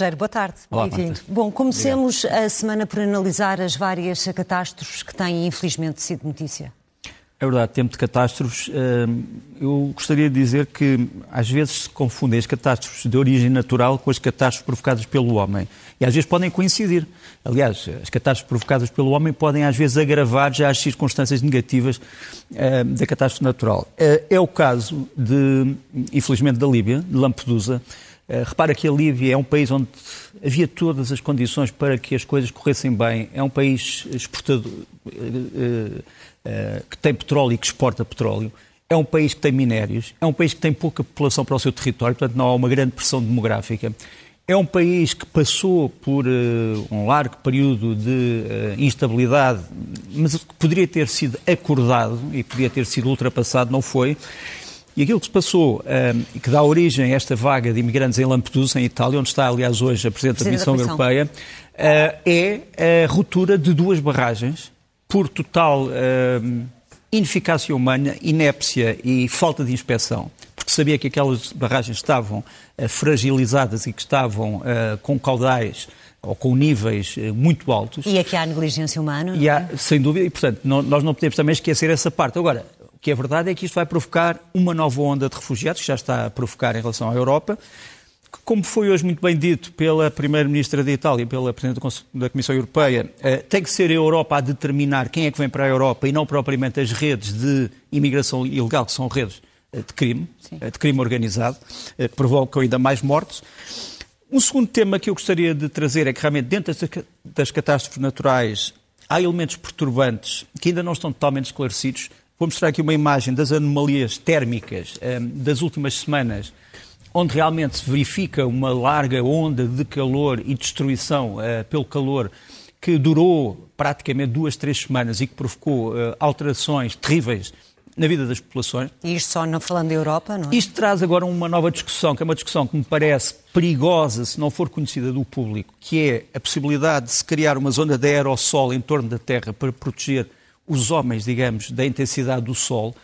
Rogério, boa tarde. Bem-vindo. Bom, comecemos Obrigado. a semana por analisar as várias catástrofes que têm, infelizmente, sido notícia. É verdade, tempo de catástrofes. Hum, eu gostaria de dizer que às vezes se confundem as catástrofes de origem natural com as catástrofes provocadas pelo homem. E às vezes podem coincidir. Aliás, as catástrofes provocadas pelo homem podem às vezes agravar já as circunstâncias negativas hum, da catástrofe natural. Uh, é o caso, de, infelizmente, da Líbia, de Lampedusa. Uh, repara que a Líbia é um país onde havia todas as condições para que as coisas corressem bem. É um país exportador. Uh, eh, que tem petróleo e que exporta petróleo, é um país que tem minérios, é um país que tem pouca população para o seu território, portanto não há uma grande pressão demográfica. É um país que passou por uh, um largo período de uh, instabilidade, mas que poderia ter sido acordado e poderia ter sido ultrapassado, não foi. E aquilo que se passou e uh, que dá origem a esta vaga de imigrantes em Lampedusa, em Itália, onde está, aliás, hoje a Presidente da Missão Europeia, é a ruptura de duas barragens por total uh, ineficácia humana, inépcia e falta de inspeção, porque sabia que aquelas barragens estavam uh, fragilizadas e que estavam uh, com caudais ou com níveis muito altos. E aqui há negligência humana? E há, é? sem dúvida, e portanto não, nós não podemos também esquecer essa parte. Agora, que é verdade é que isto vai provocar uma nova onda de refugiados, que já está a provocar em relação à Europa, como foi hoje muito bem dito pela Primeira-Ministra da Itália e pela Presidente da Comissão Europeia, eh, tem que ser a Europa a determinar quem é que vem para a Europa e não propriamente as redes de imigração ilegal, que são redes eh, de crime, Sim. Eh, de crime organizado, que provocam ainda mais mortes. Um segundo tema que eu gostaria de trazer é que realmente dentro das catástrofes naturais há elementos perturbantes que ainda não estão totalmente esclarecidos. Vou mostrar aqui uma imagem das anomalias térmicas das últimas semanas onde realmente se verifica uma larga onda de calor e destruição uh, pelo calor que durou praticamente duas, três semanas e que provocou uh, alterações terríveis na vida das populações. E isto só não falando da Europa, não é? Isto traz agora uma nova discussão, que é uma discussão que me parece perigosa se não for conhecida do público, que é a possibilidade de se criar uma zona de aerossol em torno da Terra para proteger os homens, digamos, da intensidade do Sol.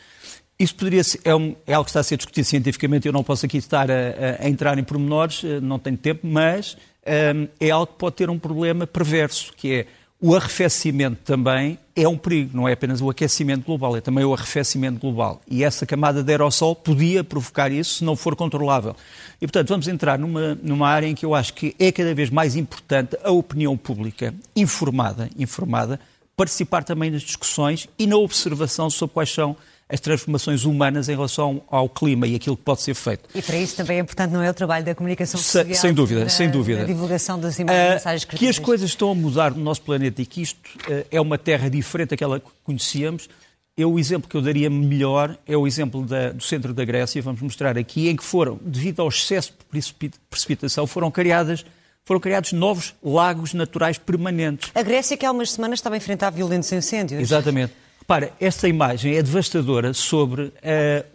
Isso poderia ser, é, um, é, algo que está a ser discutido cientificamente, eu não posso aqui estar a, a entrar em pormenores, eh, não tenho tempo, mas um, ehm, é algo que pode ter um problema perverso, que é o arrefecimento também é um perigo, não é apenas o aquecimento global, é também o arrefecimento global. E essa camada de aerossol podia provocar isso se não for controlável. E, portanto, vamos entrar numa, numa área em que eu acho que é cada vez mais importante a opinião pública informada, informada participar também nas discussões e na observação sobre quais são as transformações humanas em relação ao clima e aquilo que pode ser feito. E para isso também é importante, não é o trabalho da comunicação social? Se, sem dúvida, da, sem dúvida. A divulgação das imagens, uh, mensagens Que as coisas estão a mudar no nosso planeta e que isto uh, é uma terra diferente daquela que conhecíamos, eu, o exemplo que eu daria melhor é o exemplo da, do centro da Grécia, vamos mostrar aqui, em que foram, devido ao excesso de precipitação, foram criadas foram criados novos lagos naturais permanentes. A Grécia, que há umas semanas estava a enfrentar violentos incêndios. Exatamente. Repara, esta imagem é devastadora sobre uh,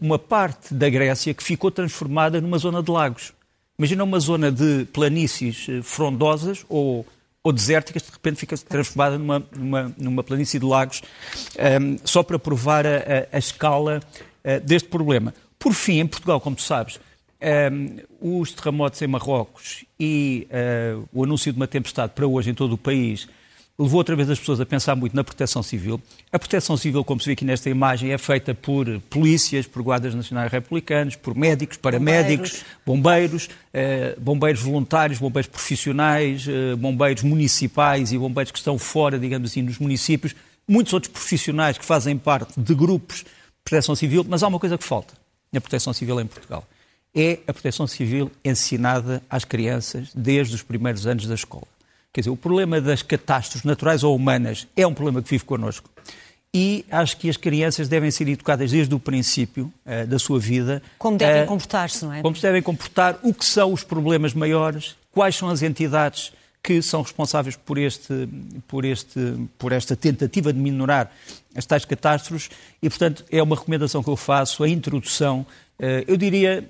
uma parte da Grécia que ficou transformada numa zona de lagos. Imagina uma zona de planícies uh, frondosas ou, ou desérticas, de repente fica transformada numa, numa, numa planície de lagos, um, ehm, só para provar a, a, a escala uh, deste problema. Por fim, em Portugal, como tu sabes, um, ehm, os terremotos em Marrocos e o anúncio de uma tempestade para hoje em todo o país levou outra vez as pessoas a pensar muito na proteção civil. A proteção civil, como se vê aqui nesta imagem, é feita por polícias, por guardas nacionais republicanos, por médicos, paramédicos, bombeiros, bombeiros, eh, bombeiros voluntários, bombeiros profissionais, eh, bombeiros municipais e bombeiros que estão fora, digamos assim, dos municípios, muitos outros profissionais que fazem parte de grupos de proteção civil, mas há uma coisa que falta na proteção civil em Portugal. É a proteção civil ensinada às crianças desde os primeiros anos da escola. Quer dizer, o problema das catástrofes naturais ou humanas é um problema que vive connosco. E acho que as crianças devem ser educadas desde o princípio uh, da sua vida. Como devem uh, comportar-se, não é? Como se devem comportar, o que são os problemas maiores quais são as entidades que são responsáveis por, este, por, este, por esta tentativa de minorar as tais catástrofes e, portanto, é uma recomendação que eu faço, a introdução, eh, eu diria,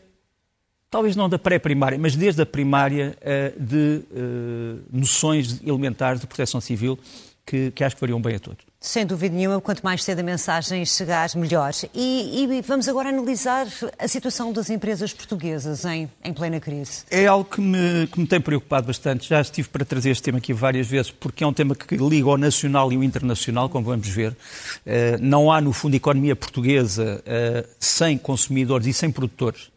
talvez não da pré-primária, mas desde a primária, eh, de eh, noções elementares de proteção civil que, que acho que fariam bem a todos. Sem dúvida nenhuma, quanto mais cedo a mensagem chegar, melhor. E, e, vamos agora analisar a situação das empresas portuguesas em, em plena crise. É algo que me, que me tem preocupado bastante. Já estive para trazer este tema aqui várias vezes, porque é um tema que liga o nacional e o internacional, como vamos ver. Uh, não há, no fundo, economia portuguesa sem consumidores e sem produtores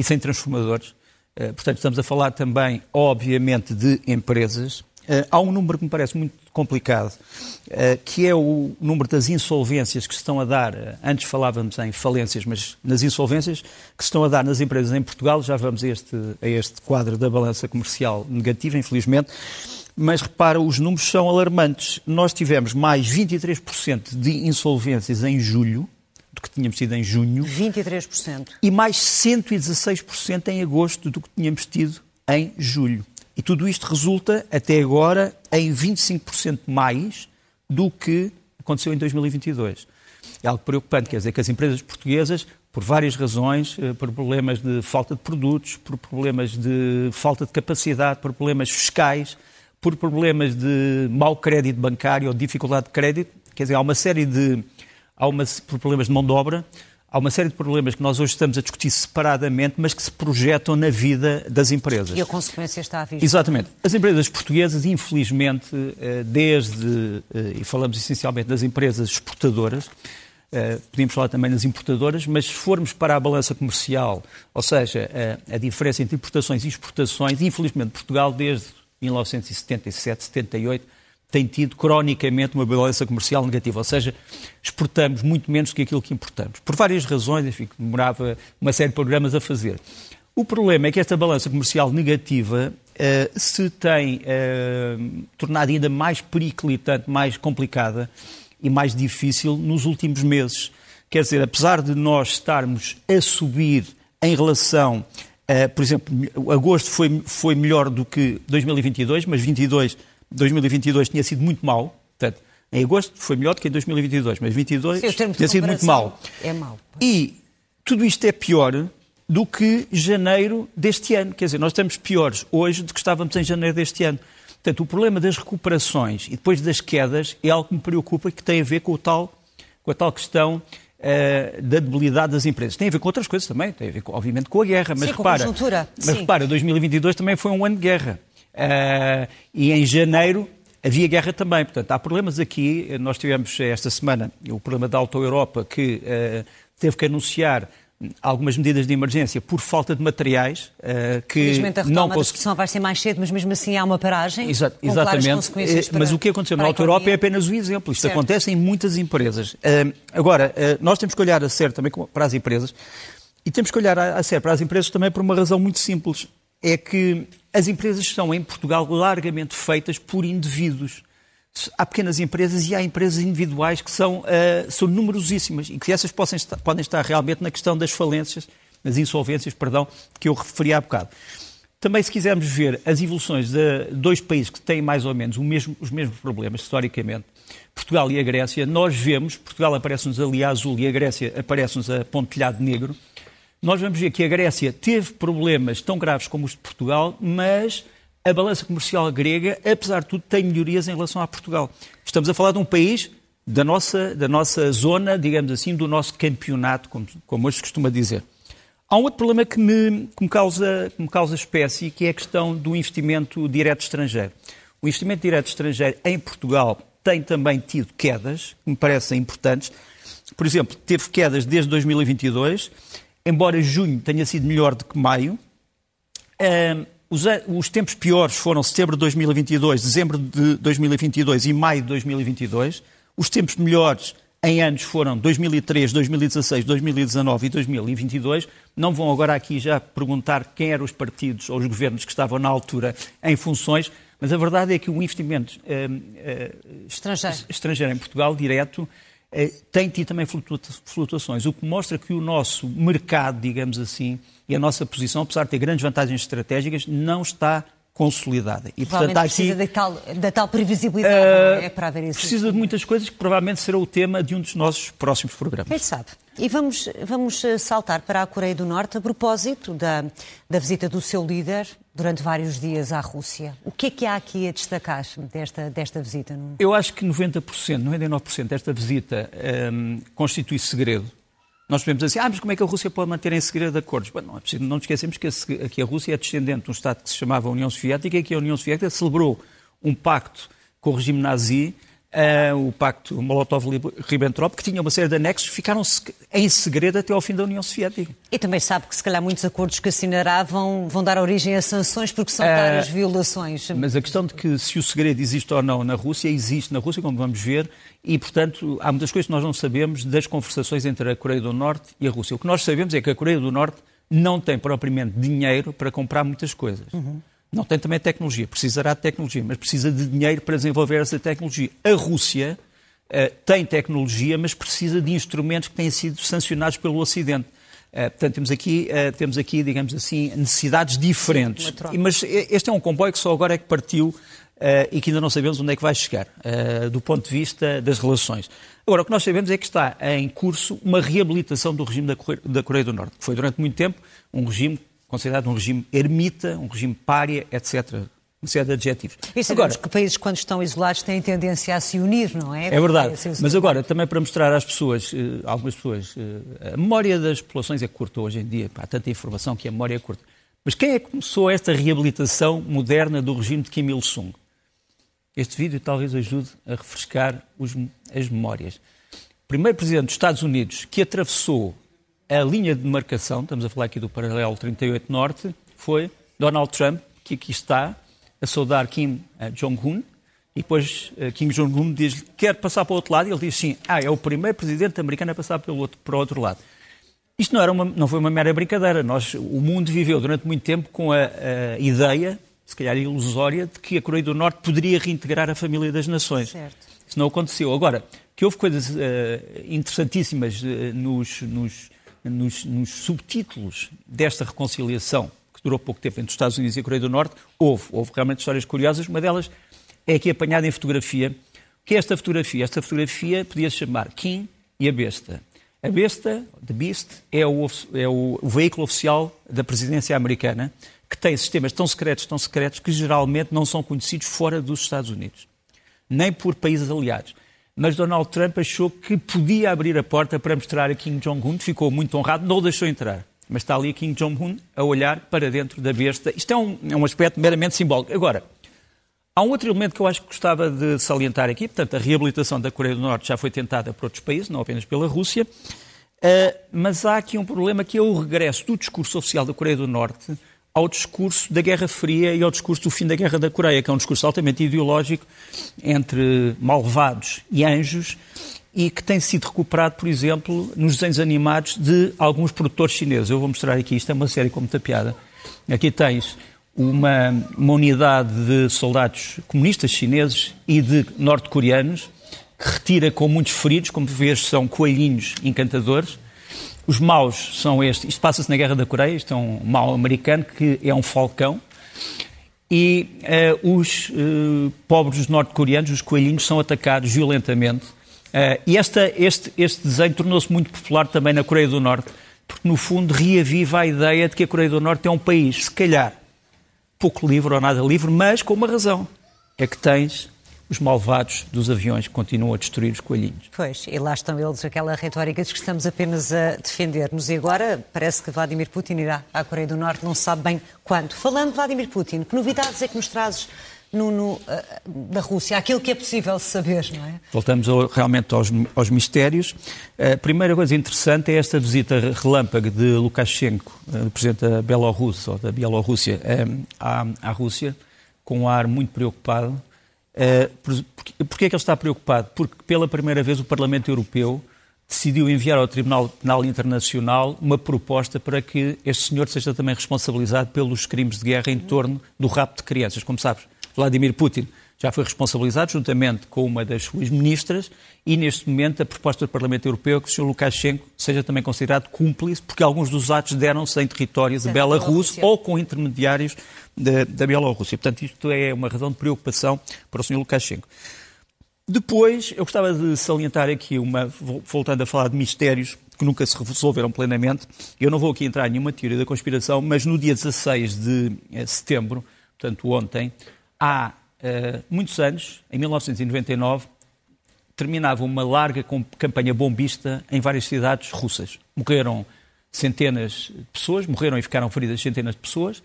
e sem transformadores. Uh, portanto, estamos a falar também, obviamente, de empresas. há um número que me parece muito complicado, eh, que é o número das insolvências que se estão a dar, eh, antes falávamos em falências, mas nas insolvências que se estão a dar nas empresas em Portugal, já vamos a este, a este quadro da balança comercial negativa, infelizmente, mas repara, os números são alarmantes. Nós tivemos mais 23% de insolvências em julho, do que tínhamos tido em junho. 23%. E mais 116% em agosto do que tínhamos tido em julho. E tudo isto resulta, até agora, em 25% mais do que aconteceu em 2022. É algo preocupante, quer dizer que as empresas portuguesas, por várias razões, eh, por problemas de falta de produtos, por problemas de falta de capacidade, por problemas fiscais, por problemas de mau crédito bancário ou dificuldade de crédito, quer dizer, há uma série de há uma, por problemas de mão de obra, há uma série de problemas que nós hoje estamos a discutir separadamente, mas que se projetam na vida das empresas. E a consequência está à vista. Exatamente. As empresas portuguesas, infelizmente, eh, desde, eh, e falamos essencialmente das empresas exportadoras, eh, podíamos falar também das importadoras, mas se formos para a balança comercial, ou seja, a, diferença entre importações e exportações, infelizmente Portugal, desde 1977, 78, tem tido cronicamente uma balança comercial negativa, ou seja, exportamos muito menos do que aquilo que importamos. Por várias razões, enfim, demorava uma série de programas a fazer. O problema é que esta balança comercial negativa uh, se tem uh, tornado ainda mais periclitante, mais complicada e mais difícil nos últimos meses. Quer dizer, apesar de nós estarmos a subir em relação, uh, por exemplo, agosto foi, foi melhor do que 2022, mas 22 2022 tinha sido muito mau, portanto, em agosto foi melhor do que em 2022, mas 22 Sim, tinha sido muito mau. É mau. E tudo isto é pior do que janeiro deste ano. Quer dizer, nós estamos piores hoje do que estávamos em janeiro deste ano. Portanto, o problema das recuperações e depois das quedas é algo que me preocupa e que tem a ver com, o tal, com a tal questão uh, da debilidade das empresas. Tem a ver com outras coisas também, tem a ver, obviamente, com a guerra. Mas Sim, repara, com a mas repara, 2022 também foi um ano de guerra. Uh, e em janeiro havia guerra também. Portanto, há problemas aqui. Nós tivemos esta semana o problema da Auto Europa, que uh, teve que anunciar algumas medidas de emergência por falta de materiais uh, que Felizmente a não da discussão vai ser mais cedo, mas mesmo assim há uma paragem Exa exatamente. Para, mas o que aconteceu na Auto Europa é apenas o exemplo. Isto certo. acontece em muitas empresas. Uh, agora, uh, nós temos que olhar a sério também para as empresas e temos que olhar a, a sério para as empresas também por uma razão muito simples. É que as empresas são, em Portugal, largamente feitas por indivíduos. Há pequenas empresas e há empresas individuais que são, uh, são numerosíssimas e que essas possam estar, podem estar realmente na questão das falências, das insolvências, perdão, que eu referi há bocado. Também, se quisermos ver as evoluções de dois países que têm mais ou menos mesmo, os mesmos problemas, historicamente, Portugal e a Grécia, nós vemos, Portugal aparece-nos ali a azul e a Grécia aparece-nos a pontilhado negro, nós vamos ver que a Grécia teve problemas tão graves como os de Portugal, mas a balança comercial grega, apesar de tudo, tem melhorias em relação a Portugal. Estamos a falar de um país da nossa, da nossa zona, digamos assim, do nosso campeonato, como, como hoje se costuma dizer. Há um outro problema que me, que me, causa, que me causa espécie, que é a questão do investimento direto estrangeiro. O investimento direto estrangeiro em Portugal tem também tido quedas, que me parecem importantes. Por exemplo, teve quedas desde 2022 embora junho tenha sido melhor do que maio. os, os, tempos piores foram setembro de 2022, dezembro de 2022 e maio de 2022. Os tempos melhores em anos foram 2003, 2016, 2019 e 2022. Não vão agora aqui já perguntar quem eram os partidos ou os governos que estavam na altura em funções, mas a verdade é que o investimento uh, uh, estrangeiro. estrangeiro em Portugal, direto, eh, tem tido também flutuações, o que mostra que o nosso mercado, digamos assim, e a nossa posição, apesar de ter grandes vantagens estratégicas, não está consolidada. E, portanto, há aqui, precisa da tal, da tal previsibilidade uh, é, para haver isso. Precisa de muitas coisas que provavelmente será o tema de um dos nossos próximos programas. Quem sabe? E vamos, vamos eh, saltar para a Coreia do Norte a propósito da, da visita do seu líder durante vários dias à Rússia. O que é que há aqui a destacar desta, desta visita? Eu acho que 90%, 99% desta visita um, constitui segredo nós podemos dizer assim, ah, mas como é que a Rússia pode manter em segredo acordos? Bom, não, é preciso, não nos esquecemos que a, que a Rússia é descendente de um Estado que se chamava União Soviética e que a União Soviética celebrou um pacto com o regime nazi uh, o pacto Molotov-Ribbentrop, que tinha uma série de anexos, ficaram em segredo até ao fim da União Soviética. E também sabe que se calhar muitos acordos que assinará vão, vão dar origem a sanções porque são várias uh, violações. Mas a questão de que se o segredo existe ou não na Rússia, existe na Rússia, como vamos ver, e, portanto, há muitas coisas que nós não sabemos das conversações entre a Coreia do Norte e a Rússia. O que nós sabemos é que a Coreia do Norte não tem propriamente dinheiro para comprar muitas coisas. Uhum. Não tem também tecnologia, precisará de tecnologia, mas precisa de dinheiro para desenvolver essa tecnologia. A Rússia uh, tem tecnologia, mas precisa de instrumentos que têm sido sancionados pelo Ocidente. Uh, portanto, temos aqui, uh, temos aqui, digamos assim, necessidades diferentes. Mas este é um comboio que só agora é que partiu e que ainda não sabemos onde é que vai chegar, do ponto de vista das relações. Agora, o que nós sabemos é que está em curso uma reabilitação do regime da Coreia do Norte, que foi durante muito tempo um regime considerado um regime ermita, um regime pária, etc. Uma série de adjetivos. E sabemos agora, que países, quando estão isolados, têm tendência a se unir, não é? É verdade. Mas agora, também para mostrar às pessoas, eh, algumas pessoas, eh, a memória das populações é curta hoje em dia. Há tanta informação que a memória é curta. Mas quem é que começou esta reabilitação moderna do regime de Kim Il-sung? Este vídeo talvez ajude a refrescar os, as memórias. O primeiro presidente dos Estados Unidos que atravessou a linha de demarcação, estamos a falar aqui do paralelo 38 Norte, foi Donald Trump, que aqui está, a saudar Kim eh, Jong-un, e depois uh, Kim Jong-un diz quer passar para o outro lado, e ele diz sim, ah, é o primeiro presidente americano a passar pelo outro, para o outro lado. Isto não, era uma, não foi uma mera brincadeira. Nós, o mundo viveu durante muito tempo com a, a ideia, se calhar ilusória, de que a Coreia do Norte poderia reintegrar a família das nações. Certo. Isso não aconteceu. Agora, que houve coisas uh, interessantíssimas uh, nos, nos nos, nos subtítulos desta reconciliação, que durou pouco tempo entre os Estados Unidos e a Coreia do Norte, houve, houve realmente histórias curiosas. Uma delas é aqui apanhada em fotografia. O que é esta fotografia? Esta fotografia podia-se chamar Kim e a Besta. A Besta, The Beast, é o, é o, o veículo oficial da presidência americana, que tem sistemas tão secretos, tão secretos, que geralmente não são conhecidos fora dos Estados Unidos, nem por países aliados mas Donald Trump achou que podia abrir a porta para mostrar a Kim Jong-un, ficou muito honrado, não o deixou entrar. Mas está ali Kim Jong-un a olhar para dentro da besta. Isto é um, é um aspecto meramente simbólico. Agora, há um outro elemento que eu acho que gostava de salientar aqui, portanto, a reabilitação da Coreia do Norte já foi tentada por outros países, não apenas pela Rússia, uh, mas há aqui um problema que é o regresso do discurso oficial da Coreia do Norte ao discurso da Guerra Fria e ao discurso do fim da Guerra da Coreia, que é um discurso altamente ideológico entre malvados e anjos e que tem sido recuperado, por exemplo, nos desenhos animados de alguns produtores chineses. Eu vou mostrar aqui, isto é uma série com muita piada. Aqui tens uma, uma unidade de soldados comunistas chineses e de norte-coreanos que retira com muitos feridos, como vês, são coelhinhos encantadores os maus são estes. Isto passa-se na Guerra da Coreia, isto é um mau americano que é um falcão. E uh, os uh, pobres norte-coreanos, os coelhinhos, são atacados violentamente. Uh, e esta, este, este desenho tornou-se muito popular também na Coreia do Norte, porque no fundo reaviva a ideia de que a Coreia do Norte é um país, se calhar, pouco livre ou nada livre, mas com uma razão. É que tens os malvados dos aviões continuam a destruir os coelhinhos. Pois, e lá estão eles, aquela retórica de que estamos apenas a defender-nos. E agora parece que Vladimir Putin irá à Coreia do Norte, não se sabe bem quando. Falando de Vladimir Putin, que novidades é que nos trazes no, no, uh, da Rússia, aquilo que é possível saber, não é? Voltamos ao, realmente aos, aos mistérios. A primeira coisa interessante é esta visita relâmpago de Lukashenko, uh, presidente da Bielorrússia, ou da Bielorrússia, um, à, à Rússia, com um ar muito preocupado Uh, Porquê é que ele está preocupado? Porque pela primeira vez o Parlamento Europeu decidiu enviar ao Tribunal Penal Internacional uma proposta para que este senhor seja também responsabilizado pelos crimes de guerra em torno do rapto de crianças. Como sabes, Vladimir Putin já foi responsabilizado juntamente com uma das suas ministras e neste momento a proposta do Parlamento Europeu é que o Sr. Lukashenko seja também considerado cúmplice porque alguns dos atos deram-se em território de Belarus ou com intermediários da, da Bielorrússia. Portanto, isto é uma razão de preocupação para o Sr. Lukashenko. Depois, eu gostava de salientar aqui, uma, voltando a falar de mistérios que nunca se resolveram plenamente, eu não vou aqui entrar em nenhuma teoria da conspiração, mas no dia 16 de eh, setembro, portanto ontem, há uh, muitos anos, em 1999, terminava uma larga campanha bombista em várias cidades russas. Morreram centenas de pessoas, morreram e ficaram feridas centenas de pessoas.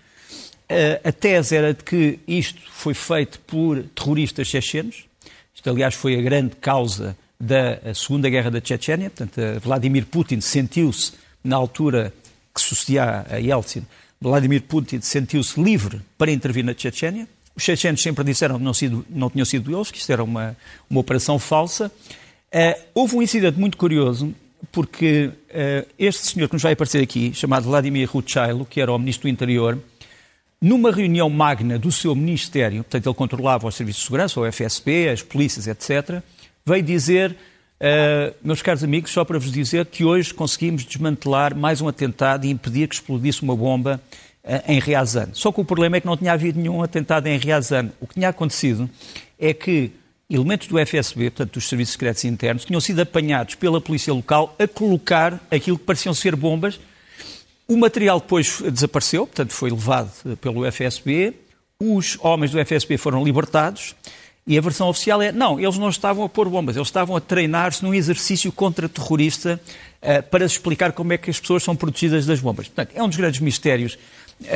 A tese era de que isto foi feito por terroristas chechenos. Isto, aliás, foi a grande causa da Segunda Guerra da Chechênia. Portanto, Vladimir Putin sentiu-se, na altura que sucedia a Yeltsin, Vladimir Putin sentiu-se livre para intervir na Chechênia. Os chechenos sempre disseram que não, sido, não tinham sido eles, que isto era uma, uma operação falsa. Uh, houve um incidente muito curioso, porque uh, este senhor que nos vai aparecer aqui, chamado Vladimir Ruchailo, que era o ministro do Interior, numa reunião magna do seu ministério, portanto ele controlava os serviços de segurança, o FSB, as polícias, etc., veio dizer, uh, meus caros amigos, só para vos dizer que hoje conseguimos desmantelar mais um atentado e impedir que explodisse uma bomba uh, em Riazan. Só que o problema é que não tinha havido nenhum atentado em Riazan. O que tinha acontecido é que elementos do FSB, portanto dos Serviços Secretos Internos, tinham sido apanhados pela polícia local a colocar aquilo que pareciam ser bombas. O material depois desapareceu, portanto foi levado pelo FSB. Os homens do FSB foram libertados e a versão oficial é: não, eles não estavam a pôr bombas, eles estavam a treinar-se num exercício contra-terrorista uh, para explicar como é que as pessoas são protegidas das bombas. Portanto, é um dos grandes mistérios uh,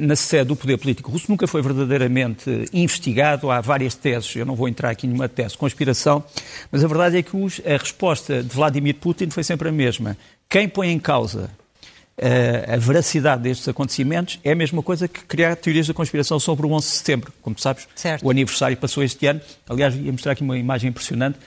na sede do poder político russo, nunca foi verdadeiramente investigado. Há várias teses, eu não vou entrar aqui numa tese de conspiração, mas a verdade é que a resposta de Vladimir Putin foi sempre a mesma. Quem põe em causa a veracidade destes acontecimentos é a mesma coisa que criar teorias da conspiração sobre o 11 de setembro. Como sabes, certo. o aniversário passou este ano. Aliás, ia mostrar aqui uma imagem impressionante,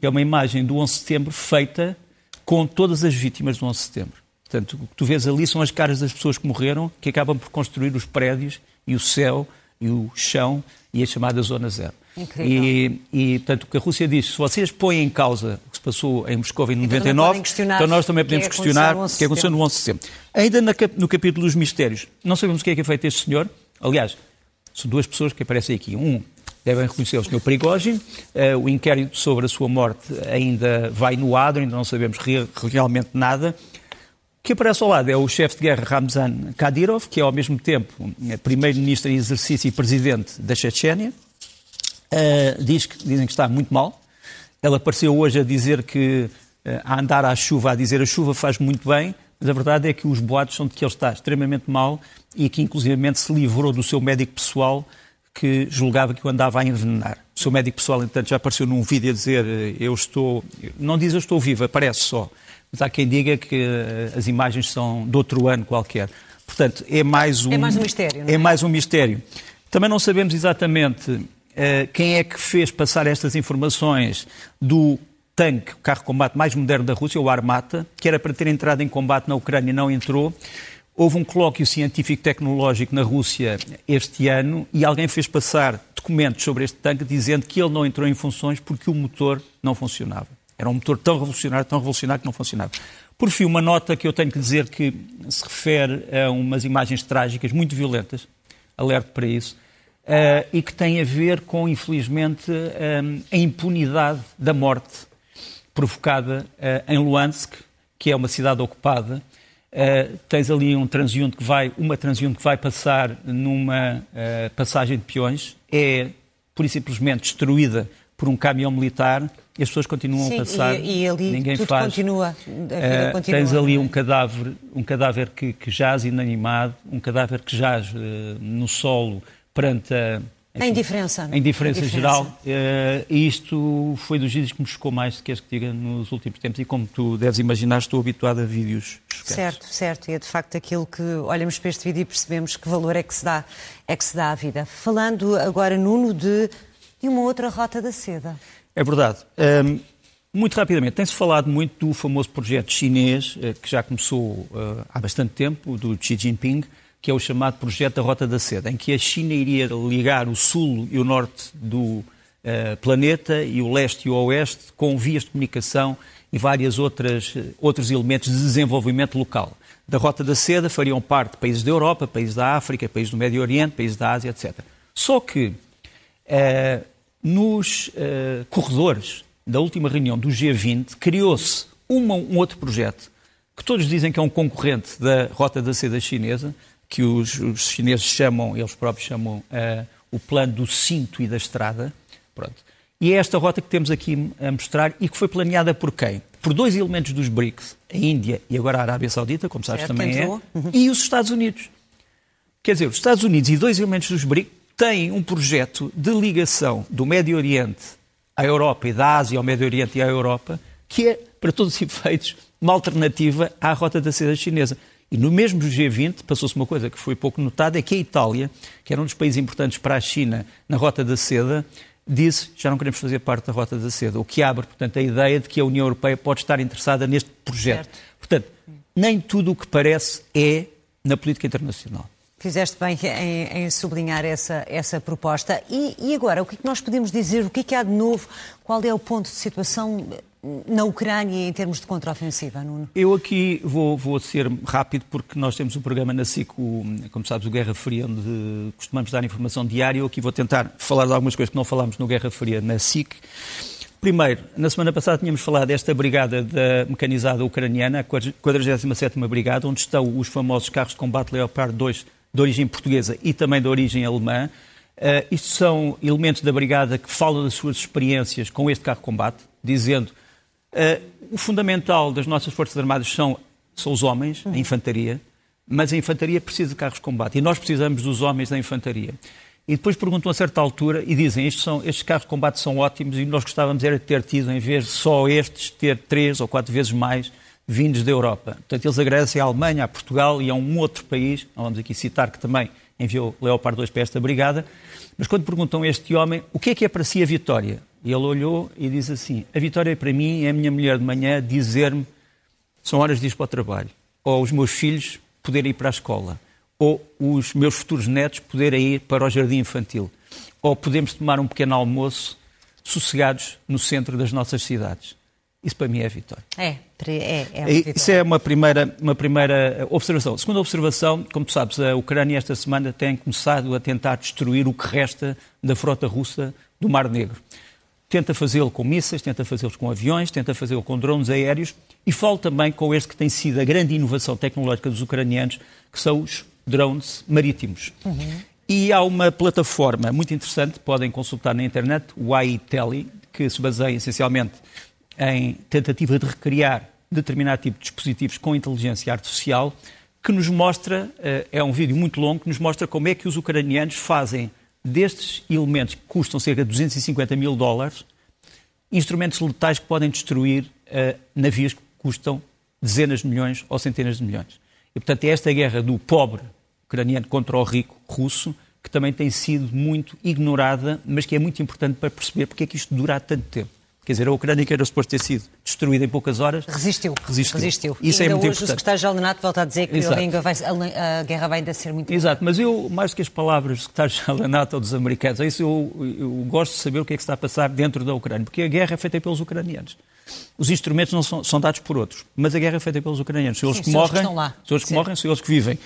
que é uma imagem do 11 de setembro feita com todas as vítimas do 11 de setembro. Portanto, o que tu vês ali são as caras das pessoas que morreram, que acabam por construir os prédios e o céu e o chão e a chamada Zona Zero. E, e, portanto, o que a Rússia diz, se vocês põem em causa o que se passou em Moscou em 99, então nós também podemos que é questionar o que aconteceu no 11 de setembro. Ainda no capítulo dos mistérios, não sabemos o que é que é feito este senhor. Aliás, são duas pessoas que aparecem aqui. Um, devem reconhecer o senhor Prigogine. Uh, o inquérito sobre a sua morte ainda vai no adro, ainda não sabemos re realmente nada. O que aparece ao lado é o chefe de guerra Ramzan Kadyrov, que é ao mesmo tempo eh, primeiro-ministro em exercício e presidente da Chechênia. Uh, diz que, dizem que está muito mal. Ela apareceu hoje a dizer que, uh, a andar à chuva, a dizer a chuva faz muito bem, mas a verdade é que os boatos são de que ele está extremamente mal e que, inclusivamente, se livrou do seu médico pessoal que julgava que o andava a envenenar. O seu médico pessoal, entanto, já apareceu num vídeo a dizer eh, eu estou... Não diz eu estou vivo, aparece só. Mas há quem diga que as imagens são de outro ano qualquer. Portanto, é mais um... É mais um mistério, é? é mais um mistério. Também não sabemos exatamente eh, quem é que fez passar estas informações do tanque, o carro de combate mais moderno da Rússia, o Armata, que era para ter entrado em combate na Ucrânia e não entrou. Houve um colóquio científico-tecnológico na Rússia este ano e alguém fez passar documentos sobre este tanque dizendo que ele não entrou em funções porque o motor não funcionava. Era um motor tão revolucionário, tão revolucionário que não funcionava. Por fim, uma nota que eu tenho que dizer que se refere a umas imagens trágicas, muito violentas, alerto para isso, uh, e que tem a ver com, infelizmente, um, a impunidade da morte provocada uh, em Luhansk, que é uma cidade ocupada. Uh, tens ali um transeunte que vai, uma transeunte que vai passar numa passagem de peões, é pura e simplesmente destruída por um caminhão militar e as pessoas continuam Sim, a passar. E, e ali ninguém tudo faz. continua. Uh, continua tens ali é? um cadáver, um cadáver que, que jaz inanimado, um cadáver que jaz uh, no solo perante a, enfim, a indiferença. A indiferença, geral. E isto foi dos vídeos que me chocou mais, se queres que diga, nos últimos tempos. E como tu deves imaginar, estou habituado a vídeos chocantes. Certo, certo. E é de facto aquilo que olhamos para este vídeo e percebemos que valor é que se dá, é que se dá à vida. Falando agora, Nuno, de, de uma outra rota da seda. É verdade. Um, muito rapidamente, tem-se falado muito do famoso projeto chinês, uh, que já começou uh, há bastante tempo, do Xi Jinping, que é o chamado Projeto da Rota da Seda, em que a China iria ligar o sul e o norte do uh, planeta e o leste e o oeste com vias de comunicação e vários outros elementos de desenvolvimento local. Da Rota da Seda fariam parte países da Europa, países da África, países do Médio Oriente, países da Ásia, etc. Só que uh, nos uh, corredores da última reunião do G20 criou-se um outro projeto que todos dizem que é um concorrente da Rota da Seda chinesa, que os, os chineses chamam, eles próprios chamam uh, o plano do cinto e da estrada. Pronto. E é esta rota que temos aqui a mostrar e que foi planeada por quem? Por dois elementos dos BRICS, a Índia e agora a Arábia Saudita, como sabes certo, também é, uhum. e os Estados Unidos. Quer dizer, os Estados Unidos e dois elementos dos BRICS têm um projeto de ligação do Médio Oriente à Europa e da Ásia ao Médio Oriente e à Europa, que é, para todos os efeitos, uma alternativa à rota da seda chinesa. E no mesmo G20 passou-se uma coisa que foi pouco notada, é que a Itália, que era um dos países importantes para a China na Rota da Seda, disse já não queremos fazer parte da Rota da Seda, o que abre, portanto, a ideia de que a União Europeia pode estar interessada neste projeto. Certo. Portanto, nem tudo o que parece é na política internacional. Fizeste bem em, em sublinhar essa, essa proposta. E, e, agora, o que é que nós podemos dizer? O que é que há de novo? Qual é o ponto de situação na Ucrânia em termos de contraofensiva, Nuno? Eu aqui vou, vou ser rápido porque nós temos um programa na SIC, como sabes, o Guerra Fria, onde costumamos dar informação diária. Eu aqui vou tentar falar de algumas coisas que não falámos no Guerra Fria na SIC. Primeiro, na semana passada tínhamos falado desta brigada da mecanizada ucraniana, a 47ª Brigada, onde estão os famosos carros de combate Leopard 2 de origem portuguesa e também de origem alemã. Uh, isto são elementos da Brigada que falam das suas experiências com este carro de combate, dizendo o fundamental das nossas Forças Armadas são, são os homens, a infantaria, mas a infantaria precisa de carros de combate e nós precisamos dos homens da infantaria. E depois perguntam a certa altura e dizem estes, são, estes carros de combate são ótimos e nós gostávamos era de ter tido, em vez de só estes, ter três ou quatro vezes mais vindos da Europa. Portanto, eles agradecem à Alemanha, a Portugal e a um outro país, não vamos aqui citar, que também enviou Leopard 2 para esta brigada, mas quando perguntam a este homem o que é que é para si a vitória, e ele olhou e diz assim: A vitória para mim é a minha mulher de manhã dizer-me são horas de ir para o trabalho, ou os meus filhos poderem ir para a escola, ou os meus futuros netos poderem ir para o jardim infantil, ou podemos tomar um pequeno almoço sossegados no centro das nossas cidades. Isso para mim é a vitória. É, é, é vitória. Isso é uma primeira, uma primeira observação. Segunda observação, como tu sabes, a Ucrânia esta semana tem começado a tentar destruir o que resta da frota russa do Mar Negro. Tenta fazê-lo com mísseis, tenta fazê-lo com aviões, tenta fazê-lo com drones aéreos e falo também com este que tem sido a grande inovação tecnológica dos ucranianos, que são os drones marítimos. Uhum. E há uma plataforma muito interessante, podem consultar na internet, o iTele, que se baseia essencialmente em tentativa de recriar determinado tipo de dispositivos com inteligência artificial, que nos mostra, eh, é um vídeo muito longo, que nos mostra como é que os ucranianos fazem destes elementos que custam cerca de 250 mil dólares, instrumentos letais que podem destruir uh, navios que custam dezenas de milhões ou centenas de milhões. E, portanto, é esta guerra do pobre ucraniano contra o rico russo que também tem sido muito ignorada, mas que é muito importante para perceber porque é que isto dura há tanto tempo. Quer dizer, a Ucrânia, que era suposto ter sido destruída em poucas horas, resistiu. Resistiu. resistiu. Isso e é muito hoje importante. o secretário-geral da NATO volta a dizer que a, vai, a, guerra vai ainda ser muito Exato, mas eu, mais do que as palavras do secretário-geral da NATO ou dos americanos, é isso eu, eu, gosto de saber o que é que está a passar dentro da Ucrânia, porque a guerra é feita pelos ucranianos. Os instrumentos não são, são dados por outros, mas a guerra é feita pelos ucranianos. São eles Sim, que morrem, são eles que morrem, são eles que vivem.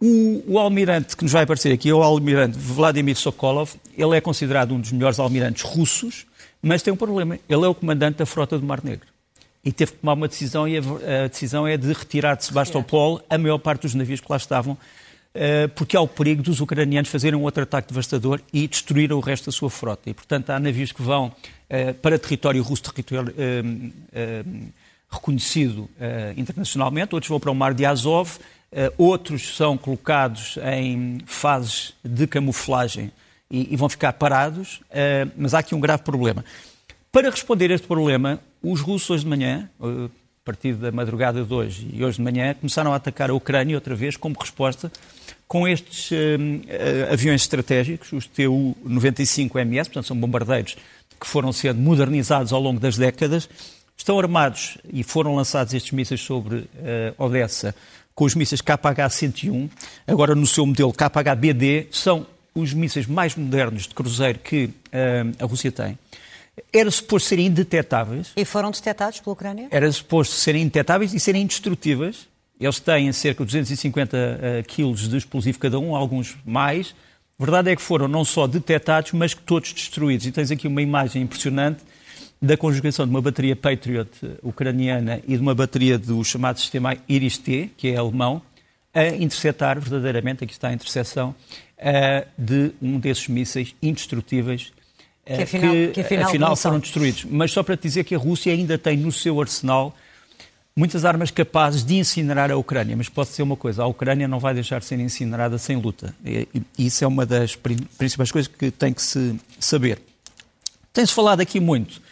O, o, almirante que nos vai aparecer aqui é o almirante Vladimir Sokolov. Ele é considerado um dos melhores almirantes russos mas tem um problema. Ele é o comandante da frota do Mar Negro. E teve que tomar uma decisão, e a, decisão é de retirar de Sebastopol a maior parte dos navios que lá estavam, uh, porque há o perigo dos ucranianos fazerem um outro ataque devastador e destruírem o resto da sua frota. E, portanto, há navios que vão uh, para território russo, território uh, reconhecido internacionalmente, outros vão para o Mar de Azov, outros são colocados em fases de camuflagem e, e vão ficar parados, uh, mas há aqui um grave problema. Para responder a este problema, os russos hoje de manhã, uh, a partir da madrugada de hoje e hoje de manhã, começaram a atacar a Ucrânia outra vez como resposta com estes uh, aviões estratégicos, os Tu-95MS, portanto são bombardeiros que foram sendo modernizados ao longo das décadas, estão armados e foram lançados estes mísseis sobre uh, Odessa com os mísseis KH-101, agora no seu modelo KH-BD, são os mísseis mais modernos de cruzeiro que uh, a Rússia tem. Era suposto serem indetetáveis. E foram detectados pela Ucrânia? Era suposto serem indetetáveis e serem indestrutíveis. Eles têm cerca de 250 uh, quilos de explosivo cada um, alguns mais. A verdade é que foram não só detectados, mas que todos destruídos. E tens aqui uma imagem impressionante da conjugação de uma bateria Patriot ucraniana e de uma bateria do chamado sistema Iris-T, que é alemão, a interceptar verdadeiramente, aqui está a interseção, uh, de um desses mísseis indestrutíveis que afinal, que, que afinal, afinal foram destruídos. Mas só para te dizer que a Rússia ainda tem no seu arsenal muitas armas capazes de incinerar a Ucrânia. Mas pode ser uma coisa, a Ucrânia não vai deixar de ser incinerada sem luta. E isso é uma das principais coisas que tem que se saber. Tem-se falado aqui muito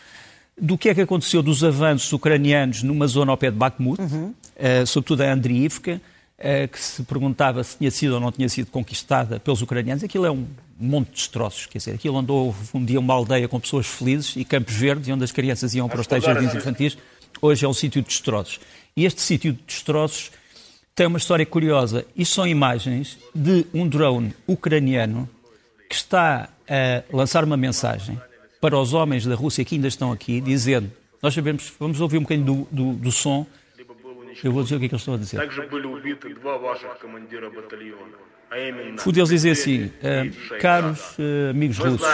do que é que aconteceu dos avanços ucranianos numa zona ao pé de Bakhmut, uhum. uh, sobretudo a Andriivka, uh, que se perguntava se tinha sido ou não tinha sido conquistada pelos ucranianos. Aquilo é um monte de destroços, quer dizer, aquilo andou um dia uma aldeia com pessoas felizes e campos verdes, onde as crianças iam para os tais jardins infantis, hoje é um sítio de destroços. E este sítio de destroços tem uma história curiosa. Isto são imagens de um drone ucraniano que está a lançar uma mensagem para os homens da Rússia que ainda estão aqui, dizendo: Nós sabemos, vamos ouvir um bocadinho do, do, do som. Eu vou dizer o que é que eles estão a dizer. Fui deles dizer assim: Caros uh, amigos russos,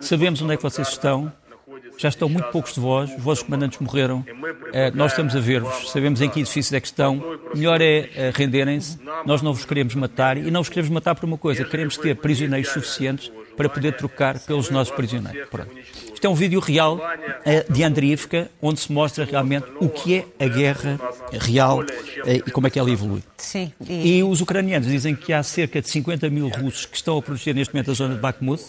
sabemos onde é que vocês estão, já estão muito poucos de vós, os vossos comandantes morreram, uh, nós estamos a ver-vos, sabemos em que edifícios é que estão, melhor é renderem-se, nós não vos queremos matar e não vos queremos matar por uma coisa, queremos ter prisioneiros suficientes para poder trocar pelos nossos prisioneiros. Pronto. Isto é um vídeo real eh, de Andriivka, onde se mostra realmente o que é a guerra real eh, e como é que ela evolui. Sim. E... e os ucranianos dizem que há cerca de 50 mil russos que estão a proteger neste momento a zona de Bakhmut,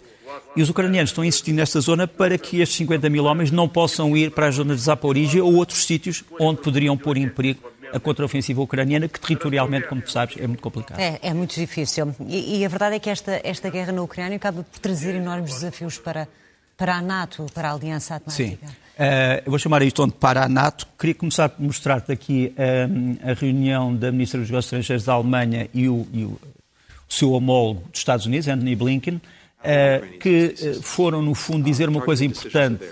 e os ucranianos estão a insistir nesta zona para que estes 50 mil homens não possam ir para a zona de Zaporizhia ou outros sítios onde poderiam pôr em perigo a contraofensiva ucraniana, que territorialmente, como tu sabes, é muito complicado. É, é muito difícil. E, e, a verdade é que esta, esta guerra na Ucrânia acaba por trazer enormes desafios para, para a NATO, para a Aliança Atlântica. Sim. Uh, eu vou chamar isto onde para a NATO. Queria começar por mostrar-te aqui uh, a reunião da Ministra dos Negócios Estrangeiros da Alemanha e o, e o, o seu homólogo dos Estados Unidos, Anthony Blinken, uh, que foram, no fundo, dizer uma coisa importante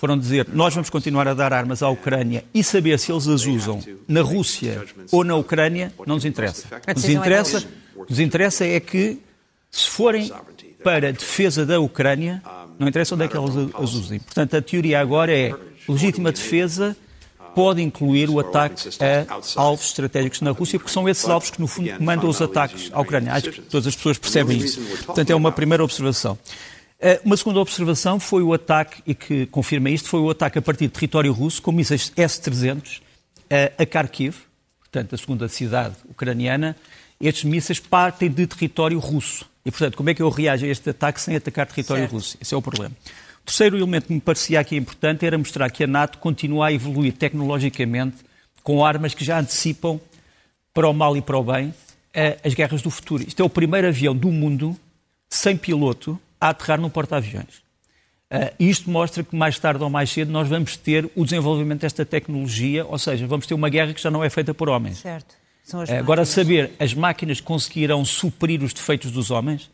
foram dizer nós vamos continuar a dar armas à Ucrânia e saber se eles as usam na Rússia ou na Ucrânia não nos interessa. Nos interessa, nos interessa é que se forem para a defesa da Ucrânia, não interessa onde é que eles as usem. Portanto, a teoria agora é legítima defesa pode incluir o ataque a alvos estratégicos na Rússia, porque são esses alvos que, no fundo, mandam os ataques à Ucrânia. Acho que todas as pessoas percebem isso. Portanto, é uma primeira observação. Eh, uma segunda observação foi o ataque, e que confirma isto, foi o ataque a partir de território russo com mísseis S-300 eh, a Kharkiv, portanto, a segunda cidade ucraniana. Estes mísseis partem de território russo. E, portanto, como é que eu reajo a este ataque sem atacar território certo. russo? Esse é o problema. O terceiro elemento que me parecia aqui importante era mostrar que a NATO continua a evoluir tecnologicamente com armas que já antecipam para o mal e para o bem eh, as guerras do futuro. Isto é o primeiro avião do mundo sem piloto a aterrar num porta-aviões. Uh, isto mostra que mais tarde ou mais cedo nós vamos ter o desenvolvimento desta tecnologia, ou seja, vamos ter uma guerra que já não é feita por homens. Certo. Uh, agora, saber as máquinas conseguirão suprir os defeitos dos homens,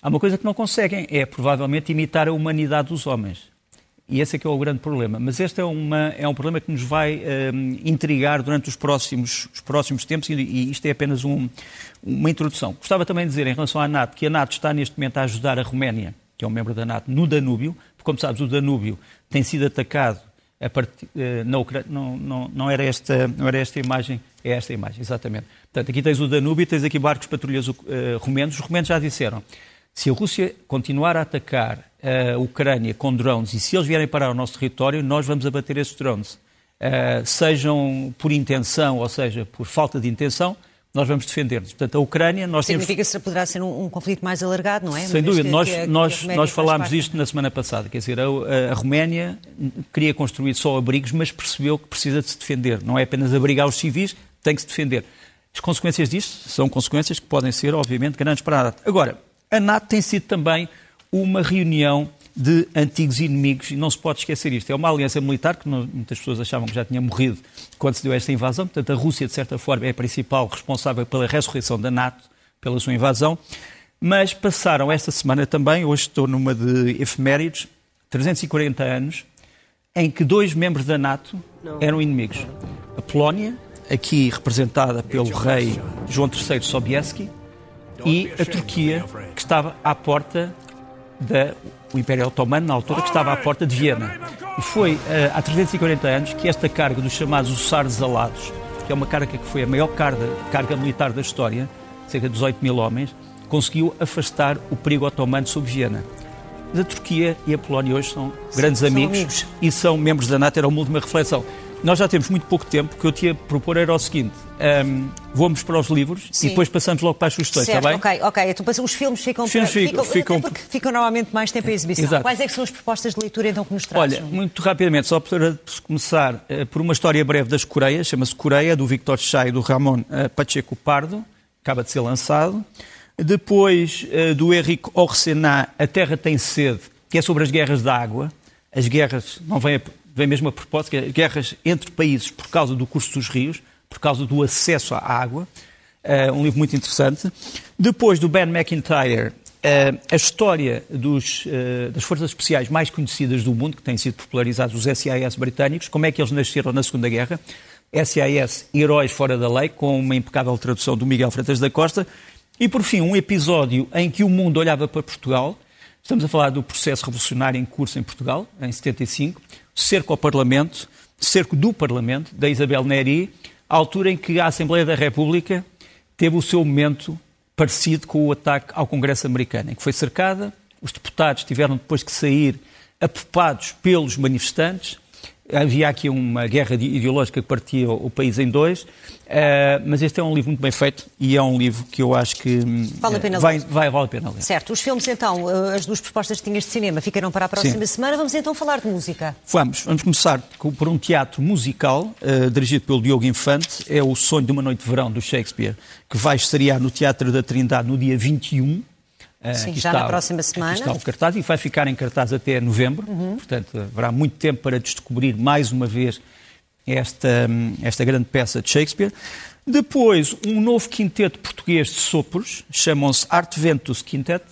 há uma coisa que não conseguem, é provavelmente imitar a humanidade dos homens. E esse é que é o grande problema. Mas este é, uma, é um problema que nos vai um, intrigar durante os próximos, os próximos tempos e, e isto é apenas um, uma introdução. Gostava também de dizer em relação à NATO que a NATO está neste momento a ajudar a Roménia, que é um membro da NATO, no Danúbio, porque como sabes o Danúbio tem sido atacado Eh, na Ucrânia. Não, não, não, era esta, não era esta imagem, é esta imagem, exatamente. Portanto, aqui tens o Danúbio, tens aqui barcos patrulhas uh, romenos. Os romenos já disseram se a Rússia continuar a atacar a Ucrânia com drones e se eles vierem parar o nosso território, nós vamos abater esses drones. Uh, sejam por intenção, ou seja, por falta de intenção, nós vamos defender-nos. Portanto, a Ucrânia... Nós Significa temos... que poderá ser um, um, conflito mais alargado, não é? Sem dúvida. Que, nós, que, nós, que nós falámos disto na semana passada. Quer dizer, a, a, Roménia queria construir só abrigos, mas percebeu que precisa de se defender. Não é apenas abrigar os civis, tem que se defender. As consequências disto são consequências que podem ser, obviamente, grandes para a NATO. Agora, a NATO tem sido também uma reunião de antigos inimigos e não se pode esquecer isto. É uma aliança militar que não, muitas pessoas achavam que já tinha morrido quando se deu esta invasão. Portanto, a Rússia, de certa forma, é a principal responsável pela ressurreição da NATO, pela sua invasão. Mas passaram esta semana também, hoje estou numa de efemérides, 340 anos, em que dois membros da NATO eram inimigos. A Polónia, aqui representada pelo rei João III Sobieski, e a Turquia, que estava à porta da o Império Otomano, na altura, que estava à porta de Viena. E foi uh, há 340 anos que esta carga dos chamados Hussars Alados, que é uma carga que foi a maior carga, carga militar da história, cerca de 18 mil homens, conseguiu afastar o perigo otomano sobre Viena. A Turquia e a Polónia hoje são grandes amigos, amigos, e são membros da NATO. Era uma última reflexão. Nós já temos muito pouco tempo, o que eu tinha a propor era o seguinte: um, vamos para os livros Sim. e depois passamos logo para as sugestões, Certo, está bem? ok, ok. Então, os filmes ficam, Os filmes para- ficam- ficam- porque ficam normalmente mais tempo em exibição. Exato. Quais é que são as propostas de leitura então que nos trazem? Olha, muito rapidamente, só para começar eh, por uma história breve das Coreias, chama-se Coreia, do Victor Chá e do Ramon eh, Pacheco Pardo, acaba de ser lançado. Depois eh, do Henrique Orsenat, A Terra Tem Sede, que é sobre as guerras da água. As guerras, não vem, a, vem mesmo a propósito, é guerras entre países por causa do curso dos rios, por causa do acesso à água. Eh, um livro muito interessante. Depois do Ben McIntyre, eh, a história dos, eh, das forças especiais mais conhecidas do mundo, que têm sido popularizados, os SIS britânicos, como é que eles nasceram na Segunda Guerra. SIS, Heróis Fora da Lei, com uma impecável tradução do Miguel Freitas da Costa. E, por fim, um episódio em que o mundo olhava para Portugal. Estamos a falar do processo revolucionário em curso em Portugal, em 75, cerco ao Parlamento, cerco do Parlamento, da Isabel Neri, a altura em que a Assembleia da República teve o seu momento parecido com o ataque ao Congresso americano, em que foi cercada, os deputados tiveram depois que sair apopados pelos manifestantes, havia aqui uma guerra ideológica que partia o país em dois, eh, mas este é um livro muito bem feito e é um livro que eu acho que hum, Vale a pena vai, ler. vai, vale a pena ler. Certo, os filmes então, eh, as duas propostas que tinhas de cinema ficarão para a próxima Sim. semana. Vamos então falar de música. Vamos, vamos começar com- por um teatro musical eh, dirigido pelo Diogo Infante. É o Sonho de uma Noite de Verão do Shakespeare, que vai estrear no Teatro da Trindade no dia 21. Eh, Sim, aqui já na próxima semana. Uhum. está o cartaz e vai ficar em cartaz até novembro. Portanto, haverá muito tempo para descobrir mais uma vez esta, hum, esta grande peça de Shakespeare. Depois, um novo quinteto português de sopros, chamam-se Art Ventus Quintet,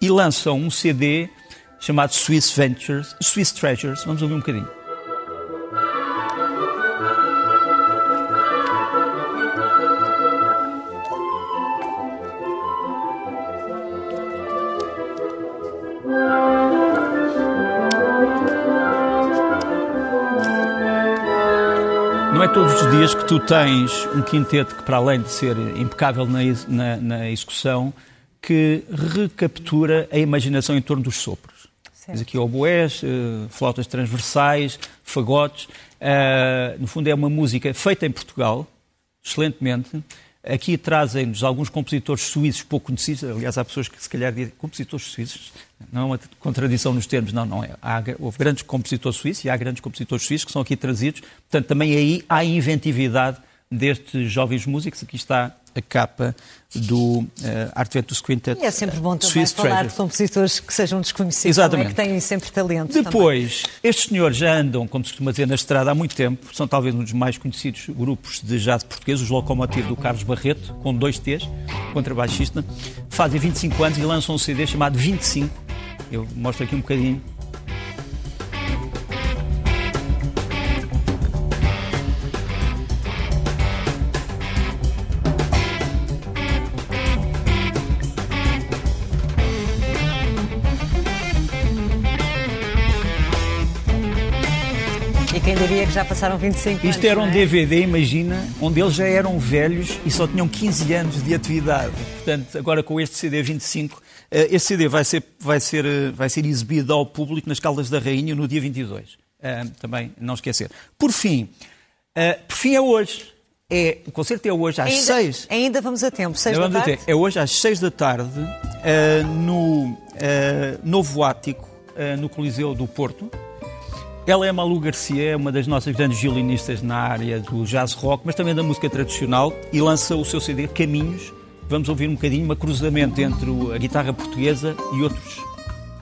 e lançam um CD chamado Swiss Ventures, Swiss Treasures. Vamos ouvir um bocadinho. Não é todos os dias que tu tens um quinteto que, para além de ser impecável na, na- na execução, que recaptura a imaginação em torno dos sopros. Certo. Tens aqui oboés, eh, flautas transversais, fagotes. Ah, no fundo, é uma música feita em Portugal, excelentemente. Aqui trazem-nos alguns compositores suíços pouco conhecidos. Aliás, há pessoas que se calhar dizem compositores suíços. Não é uma contradição nos termos, não, não é. Há, houve grandes compositores suíços e há grandes compositores suíços que são aqui trazidos. Portanto, também aí há inventividade destes jovens músicos. Aqui está a capa do eh, Art Ventus Quintet. E é sempre bom também Swiss falar Treasure. de compositores que sejam desconhecidos, Exatamente. também, que têm sempre talento. também. Depois, estes senhores já andam, como se costuma dizer, na estrada há muito tempo. São talvez um dos mais conhecidos grupos de jazz portugueses, os Locomotive do Carlos Barreto, com dois T's, contrabaixista. Fazem 25 anos e lançam um CD chamado 25. Eu mostro aqui um bocadinho. Já passaram 25 anos. Isto era um é? DVD, imagina, onde eles já eram velhos e só tinham 15 anos de atividade. Portanto, agora com este CD 25, eh, este CD vai ser, vai, ser, eh, vai ser exibido ao público nas Caldas da Rainha no dia 22. Eh, Também não esquecer. Por fim, eh, por fim é hoje. É, o concerto é hoje às Ainda, 6. ainda vamos a tempo, 6 Vamos da tarde. É hoje às 6 da tarde, eh, no eh, Novo Ático, eh, no Coliseu do Porto. Ela é Malu Garcia, é uma das nossas grandes violinistas na área do jazz rock, mas também da música tradicional, e lança o seu CD Caminhos. Vamos ouvir um bocadinho, um cruzamento entre a guitarra portuguesa e outros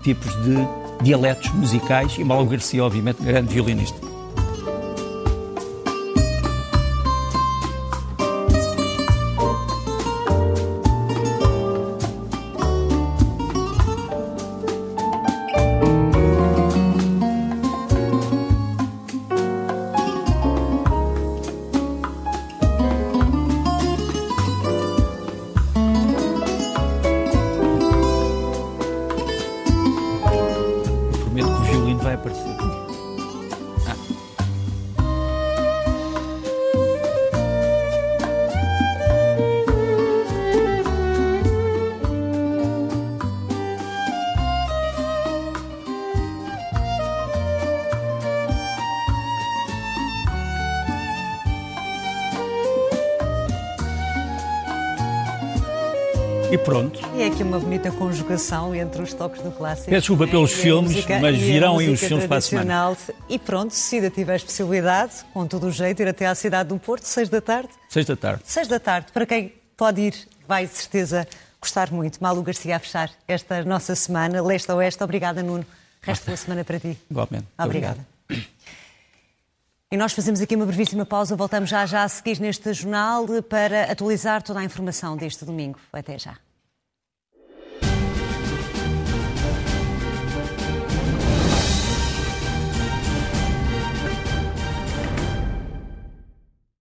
tipos de dialetos musicais e Malu Garcia, obviamente, grande violinista. っぱりする。Pronto. E é aqui uma bonita conjugação entre os toques do clássico. Peço desculpa pelos filmes, música, mas virão aí os filmes para a semana. E pronto, se ainda tiveres possibilidade, com todo o jeito, ir até à cidade do Porto, seis da tarde. Seis da tarde. Seis da tarde. Para quem pode ir, vai de certeza gostar muito. Malu Garcia a fechar esta nossa semana, leste a oeste. Obrigada, Nuno. Resto da semana para ti. Igualmente. Obrigada. E nós fazemos aqui uma brevíssima pausa. Voltamos já já a seguir neste jornal para atualizar toda a informação deste domingo. Até já.